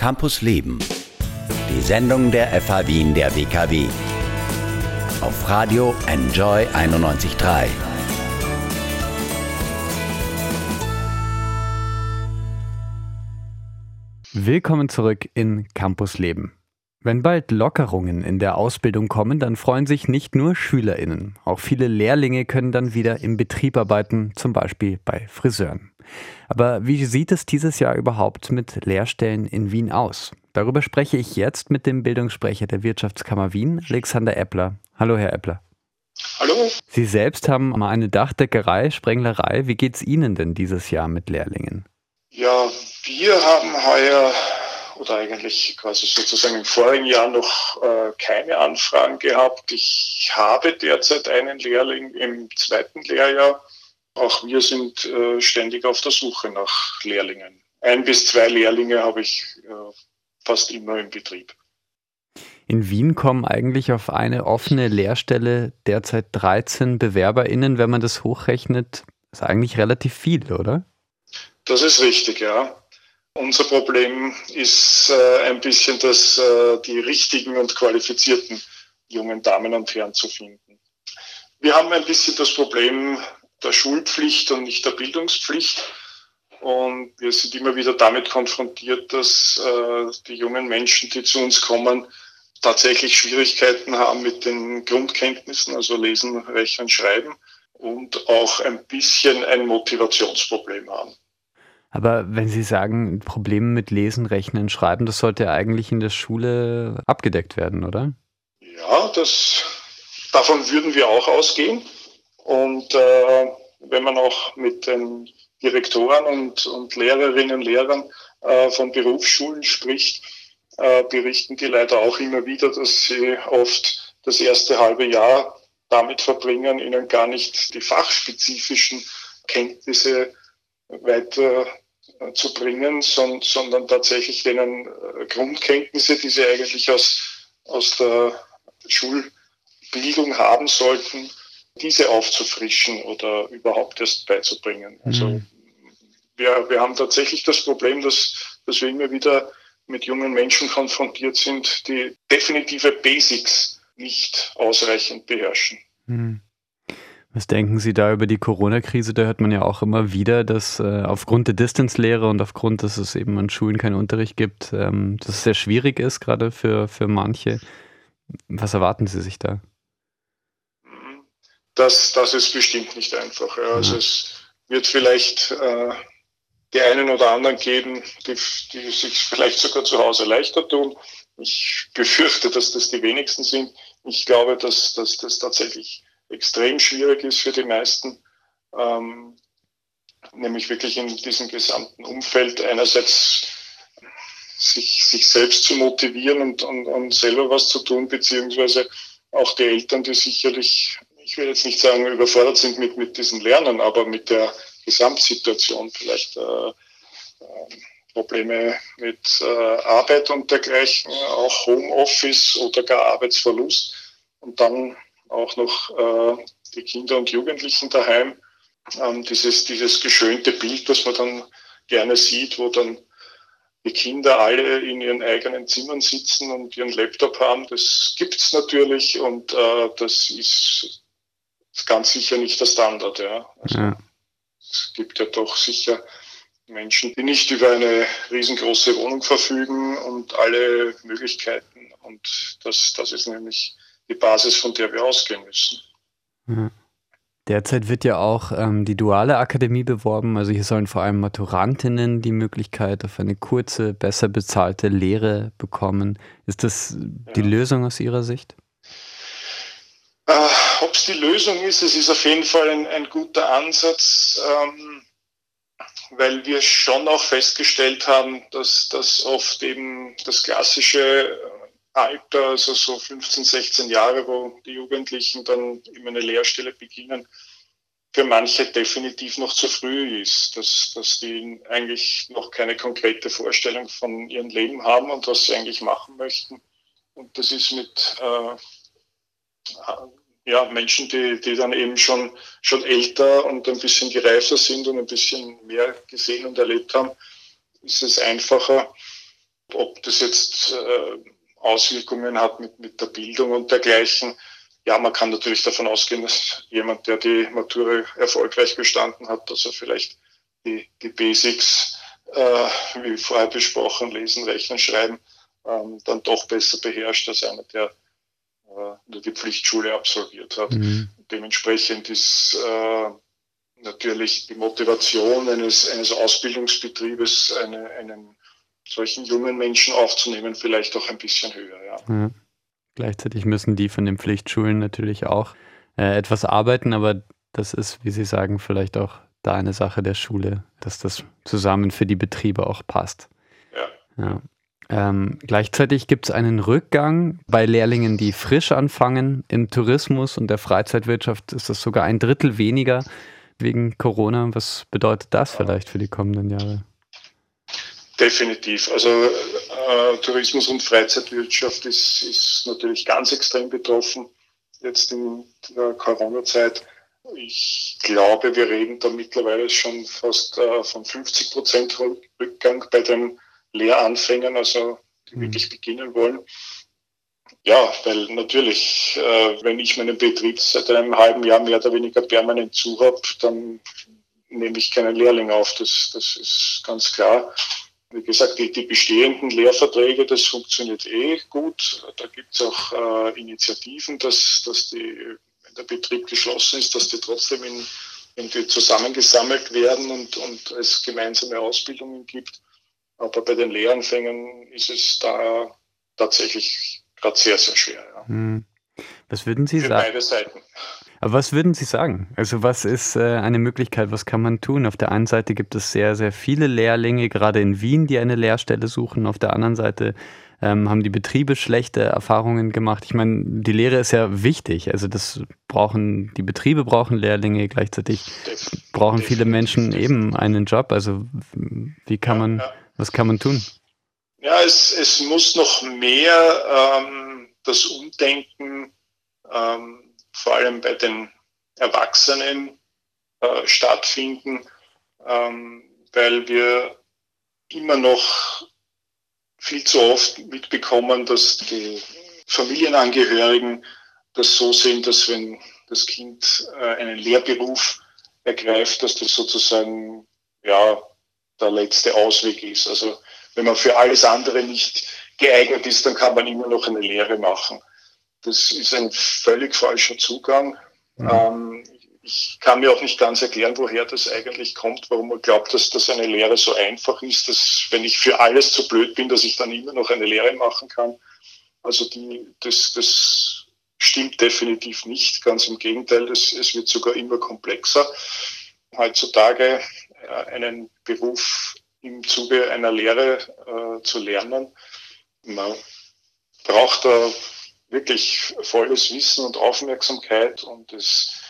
Campus Leben. Die Sendung der FH Wien der WKW. Auf Radio Enjoy 91.3. Willkommen zurück in Campus Leben. Wenn bald Lockerungen in der Ausbildung kommen, dann freuen sich nicht nur SchülerInnen. Auch viele Lehrlinge können dann wieder im Betrieb arbeiten, zum Beispiel bei Friseuren. Aber wie sieht es dieses Jahr überhaupt mit Lehrstellen in Wien aus? Darüber spreche ich jetzt mit dem Bildungssprecher der Wirtschaftskammer Wien, Alexander Eppler. Hallo, Herr Eppler. Hallo. Sie selbst haben mal eine Dachdeckerei, Sprenglerei. Wie geht es Ihnen denn dieses Jahr mit Lehrlingen? Ja, wir haben heuer oder eigentlich quasi sozusagen im vorigen Jahr noch äh, keine Anfragen gehabt. Ich habe derzeit einen Lehrling im zweiten Lehrjahr. Auch wir sind äh, ständig auf der Suche nach Lehrlingen. Ein bis zwei Lehrlinge habe ich äh, fast immer im Betrieb. In Wien kommen eigentlich auf eine offene Lehrstelle derzeit 13 BewerberInnen. Wenn man das hochrechnet, ist eigentlich relativ viel, oder? Das ist richtig, ja. Unser Problem ist äh, ein bisschen, dass äh, die richtigen und qualifizierten jungen Damen und Herren zu finden. Wir haben ein bisschen das Problem der Schulpflicht und nicht der Bildungspflicht. Und wir sind immer wieder damit konfrontiert, dass äh, die jungen Menschen, die zu uns kommen, tatsächlich Schwierigkeiten haben mit den Grundkenntnissen, also Lesen, Rechnen, Schreiben und auch ein bisschen ein Motivationsproblem haben. Aber wenn Sie sagen, Probleme mit Lesen, Rechnen, Schreiben, das sollte ja eigentlich in der Schule abgedeckt werden, oder? Ja, das, davon würden wir auch ausgehen. Und äh, wenn man auch mit den Direktoren und, und Lehrerinnen und Lehrern äh, von Berufsschulen spricht, äh, berichten die leider auch immer wieder, dass sie oft das erste halbe Jahr damit verbringen, ihnen gar nicht die fachspezifischen Kenntnisse weiter äh, zu bringen, son, sondern tatsächlich denen äh, Grundkenntnisse, die sie eigentlich aus, aus der Schulbildung haben sollten, diese aufzufrischen oder überhaupt erst beizubringen. Also mhm. wir, wir haben tatsächlich das Problem, dass, dass wir immer wieder mit jungen Menschen konfrontiert sind, die definitive Basics nicht ausreichend beherrschen. Mhm. Was denken Sie da über die Corona-Krise? Da hört man ja auch immer wieder, dass äh, aufgrund der Distanzlehre und aufgrund, dass es eben an Schulen keinen Unterricht gibt, ähm, dass es sehr schwierig ist, gerade für, für manche. Was erwarten Sie sich da? Das, das ist bestimmt nicht einfach. Ja. Also es wird vielleicht äh, die einen oder anderen geben, die, die sich vielleicht sogar zu Hause leichter tun. Ich befürchte, dass das die wenigsten sind. Ich glaube, dass, dass das tatsächlich extrem schwierig ist für die meisten, ähm, nämlich wirklich in diesem gesamten Umfeld einerseits sich, sich selbst zu motivieren und, und, und selber was zu tun, beziehungsweise auch die Eltern, die sicherlich, ich will jetzt nicht sagen, überfordert sind mit, mit diesen Lernen, aber mit der Gesamtsituation vielleicht äh, äh, Probleme mit äh, Arbeit und dergleichen, auch Homeoffice oder gar Arbeitsverlust und dann auch noch äh, die Kinder und Jugendlichen daheim. Ähm, dieses, dieses geschönte Bild, das man dann gerne sieht, wo dann die Kinder alle in ihren eigenen Zimmern sitzen und ihren Laptop haben, das gibt's natürlich und äh, das ist ganz sicher nicht der Standard. Ja. Also, ja. Es gibt ja doch sicher Menschen, die nicht über eine riesengroße Wohnung verfügen und alle Möglichkeiten. Und das, das ist nämlich die Basis, von der wir ausgehen müssen. Ja. Derzeit wird ja auch ähm, die duale Akademie beworben. Also hier sollen vor allem Maturantinnen die Möglichkeit auf eine kurze, besser bezahlte Lehre bekommen. Ist das die ja. Lösung aus Ihrer Sicht? Äh, Ob es die Lösung ist, es ist auf jeden Fall ein, ein guter Ansatz, ähm, weil wir schon auch festgestellt haben, dass das oft eben das klassische Alter, also so 15, 16 Jahre, wo die Jugendlichen dann immer eine Lehrstelle beginnen, für manche definitiv noch zu früh ist, dass, dass die eigentlich noch keine konkrete Vorstellung von ihrem Leben haben und was sie eigentlich machen möchten. Und das ist mit äh, ja, Menschen, die, die dann eben schon, schon älter und ein bisschen gereifter sind und ein bisschen mehr gesehen und erlebt haben, ist es einfacher, ob das jetzt äh, Auswirkungen hat mit, mit der Bildung und dergleichen. Ja, man kann natürlich davon ausgehen, dass jemand, der die Matura erfolgreich bestanden hat, dass er vielleicht die, die Basics, äh, wie vorher besprochen, lesen, rechnen, schreiben, ähm, dann doch besser beherrscht als einer, der die Pflichtschule absolviert hat. Mhm. Dementsprechend ist äh, natürlich die Motivation eines, eines Ausbildungsbetriebes, eine, einen solchen jungen Menschen aufzunehmen, vielleicht auch ein bisschen höher. Ja. ja. Gleichzeitig müssen die von den Pflichtschulen natürlich auch äh, etwas arbeiten, aber das ist, wie Sie sagen, vielleicht auch da eine Sache der Schule, dass das zusammen für die Betriebe auch passt. Ja. ja. Ähm, gleichzeitig gibt es einen Rückgang bei Lehrlingen, die frisch anfangen. Im Tourismus und der Freizeitwirtschaft ist das sogar ein Drittel weniger wegen Corona. Was bedeutet das vielleicht für die kommenden Jahre? Definitiv. Also äh, Tourismus und Freizeitwirtschaft ist, ist natürlich ganz extrem betroffen jetzt in der Corona-Zeit. Ich glaube, wir reden da mittlerweile schon fast äh, von 50 Prozent Rückgang bei den Lehranfängern, also die mhm. wirklich beginnen wollen. Ja, weil natürlich, äh, wenn ich meinen Betrieb seit einem halben Jahr mehr oder weniger permanent zu habe, dann nehme ich keinen Lehrling auf. Das, das ist ganz klar. Wie gesagt, die, die bestehenden Lehrverträge, das funktioniert eh gut. Da gibt es auch äh, Initiativen, dass, dass die, wenn der Betrieb geschlossen ist, dass die trotzdem in, irgendwie zusammengesammelt werden und, und es gemeinsame Ausbildungen gibt. Aber bei den Lehranfängern ist es da tatsächlich gerade sehr, sehr schwer. Ja. Hm. Was würden Sie Für sagen? Beide Seiten. Aber was würden Sie sagen? Also was ist äh, eine Möglichkeit, was kann man tun? Auf der einen Seite gibt es sehr, sehr viele Lehrlinge, gerade in Wien, die eine Lehrstelle suchen. Auf der anderen Seite ähm, haben die Betriebe schlechte Erfahrungen gemacht. Ich meine, die Lehre ist ja wichtig. Also das brauchen, die Betriebe brauchen Lehrlinge, gleichzeitig brauchen viele Menschen eben einen Job. Also wie kann man, was kann man tun? Ja, es, es muss noch mehr ähm, das Umdenken ähm, vor allem bei den Erwachsenen äh, stattfinden, ähm, weil wir immer noch viel zu oft mitbekommen, dass die Familienangehörigen das so sehen, dass wenn das Kind äh, einen Lehrberuf ergreift, dass das sozusagen ja der letzte Ausweg ist. Also wenn man für alles andere nicht geeignet ist, dann kann man immer noch eine Lehre machen. Das ist ein völlig falscher Zugang. Mhm. Ähm, ich kann mir auch nicht ganz erklären, woher das eigentlich kommt, warum man glaubt, dass das eine Lehre so einfach ist, dass wenn ich für alles zu blöd bin, dass ich dann immer noch eine Lehre machen kann. Also die, das, das stimmt definitiv nicht. Ganz im Gegenteil, das, es wird sogar immer komplexer. Heutzutage einen Beruf im Zuge einer Lehre äh, zu lernen. Man braucht da wirklich volles Wissen und Aufmerksamkeit und es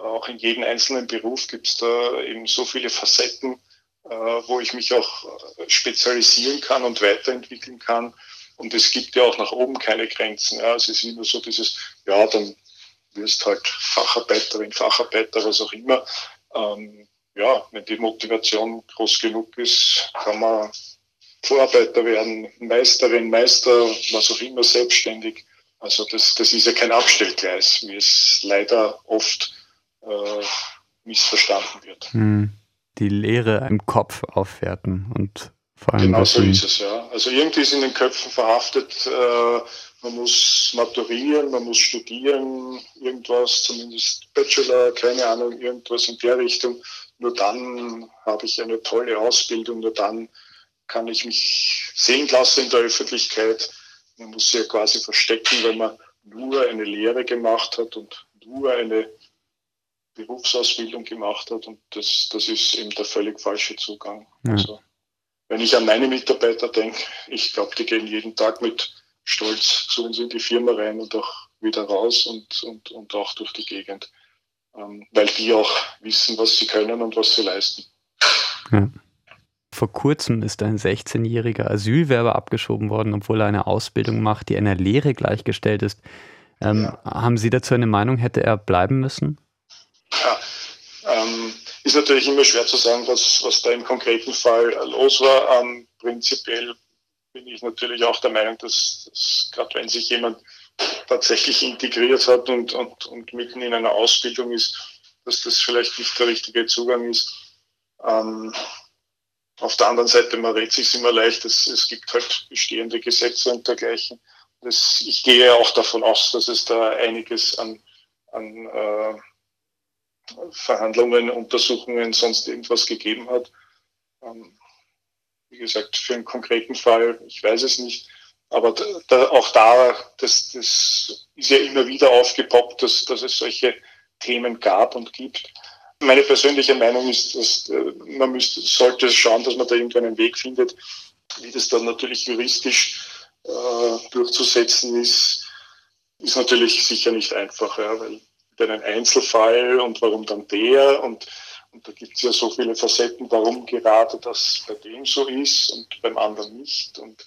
auch in jedem einzelnen Beruf gibt es da eben so viele Facetten, äh, wo ich mich auch äh, spezialisieren kann und weiterentwickeln kann. Und es gibt ja auch nach oben keine Grenzen. Ja. Es ist immer so dieses, ja, dann wirst halt Facharbeiterin, Facharbeiter, was auch immer. Ähm, ja, wenn die Motivation groß genug ist, kann man Vorarbeiter werden, Meisterin, Meister, was auch immer, selbstständig. Also das, das ist ja kein Abstellgleis, wie es leider oft äh, missverstanden wird. Hm. Die Lehre im Kopf aufwerten und vor allem. Genau so ist es, ja. Also irgendwie ist in den Köpfen verhaftet, äh, man muss maturieren, man muss studieren, irgendwas, zumindest Bachelor, keine Ahnung, irgendwas in der Richtung. Nur dann habe ich eine tolle Ausbildung, nur dann kann ich mich sehen lassen in der Öffentlichkeit man muss sich ja quasi verstecken, wenn man nur eine Lehre gemacht hat und nur eine Berufsausbildung gemacht hat. Und das, das ist eben der völlig falsche Zugang. Ja. Also, wenn ich an meine Mitarbeiter denke, ich glaube, die gehen jeden Tag mit Stolz zu uns in die Firma rein und auch wieder raus und, und, und auch durch die Gegend, weil die auch wissen, was sie können und was sie leisten. Ja. Vor kurzem ist ein 16-jähriger Asylwerber abgeschoben worden, obwohl er eine Ausbildung macht, die einer Lehre gleichgestellt ist. Ähm, ja. Haben Sie dazu eine Meinung? Hätte er bleiben müssen? Ja, ähm, ist natürlich immer schwer zu sagen, was, was da im konkreten Fall los war. Ähm, prinzipiell bin ich natürlich auch der Meinung, dass, dass gerade wenn sich jemand tatsächlich integriert hat und, und, und mitten in einer Ausbildung ist, dass das vielleicht nicht der richtige Zugang ist. Ähm, auf der anderen Seite, man redet sich immer leicht, es, es gibt halt bestehende Gesetze und dergleichen. Das, ich gehe auch davon aus, dass es da einiges an, an äh, Verhandlungen, Untersuchungen, sonst irgendwas gegeben hat. Ähm, wie gesagt, für einen konkreten Fall, ich weiß es nicht. Aber da, auch da, das, das ist ja immer wieder aufgepoppt, dass, dass es solche Themen gab und gibt. Meine persönliche Meinung ist, dass äh, man müsste, sollte schauen, dass man da irgendeinen Weg findet, wie das dann natürlich juristisch äh, durchzusetzen ist, ist natürlich sicher nicht einfach, ja, weil einen Einzelfall und warum dann der und, und da gibt es ja so viele Facetten, warum gerade das bei dem so ist und beim anderen nicht. Und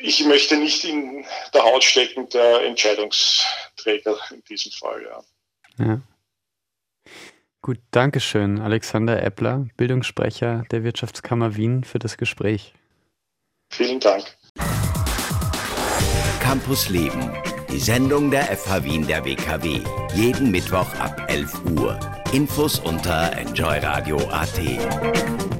ich möchte nicht in der Haut stecken der Entscheidungsträger in diesem Fall. Ja. ja. Gut, Dankeschön, Alexander Eppler, Bildungssprecher der Wirtschaftskammer Wien, für das Gespräch. Vielen Dank. Campus Leben, die Sendung der FH Wien der WKW. Jeden Mittwoch ab 11 Uhr. Infos unter enjoyradio.at.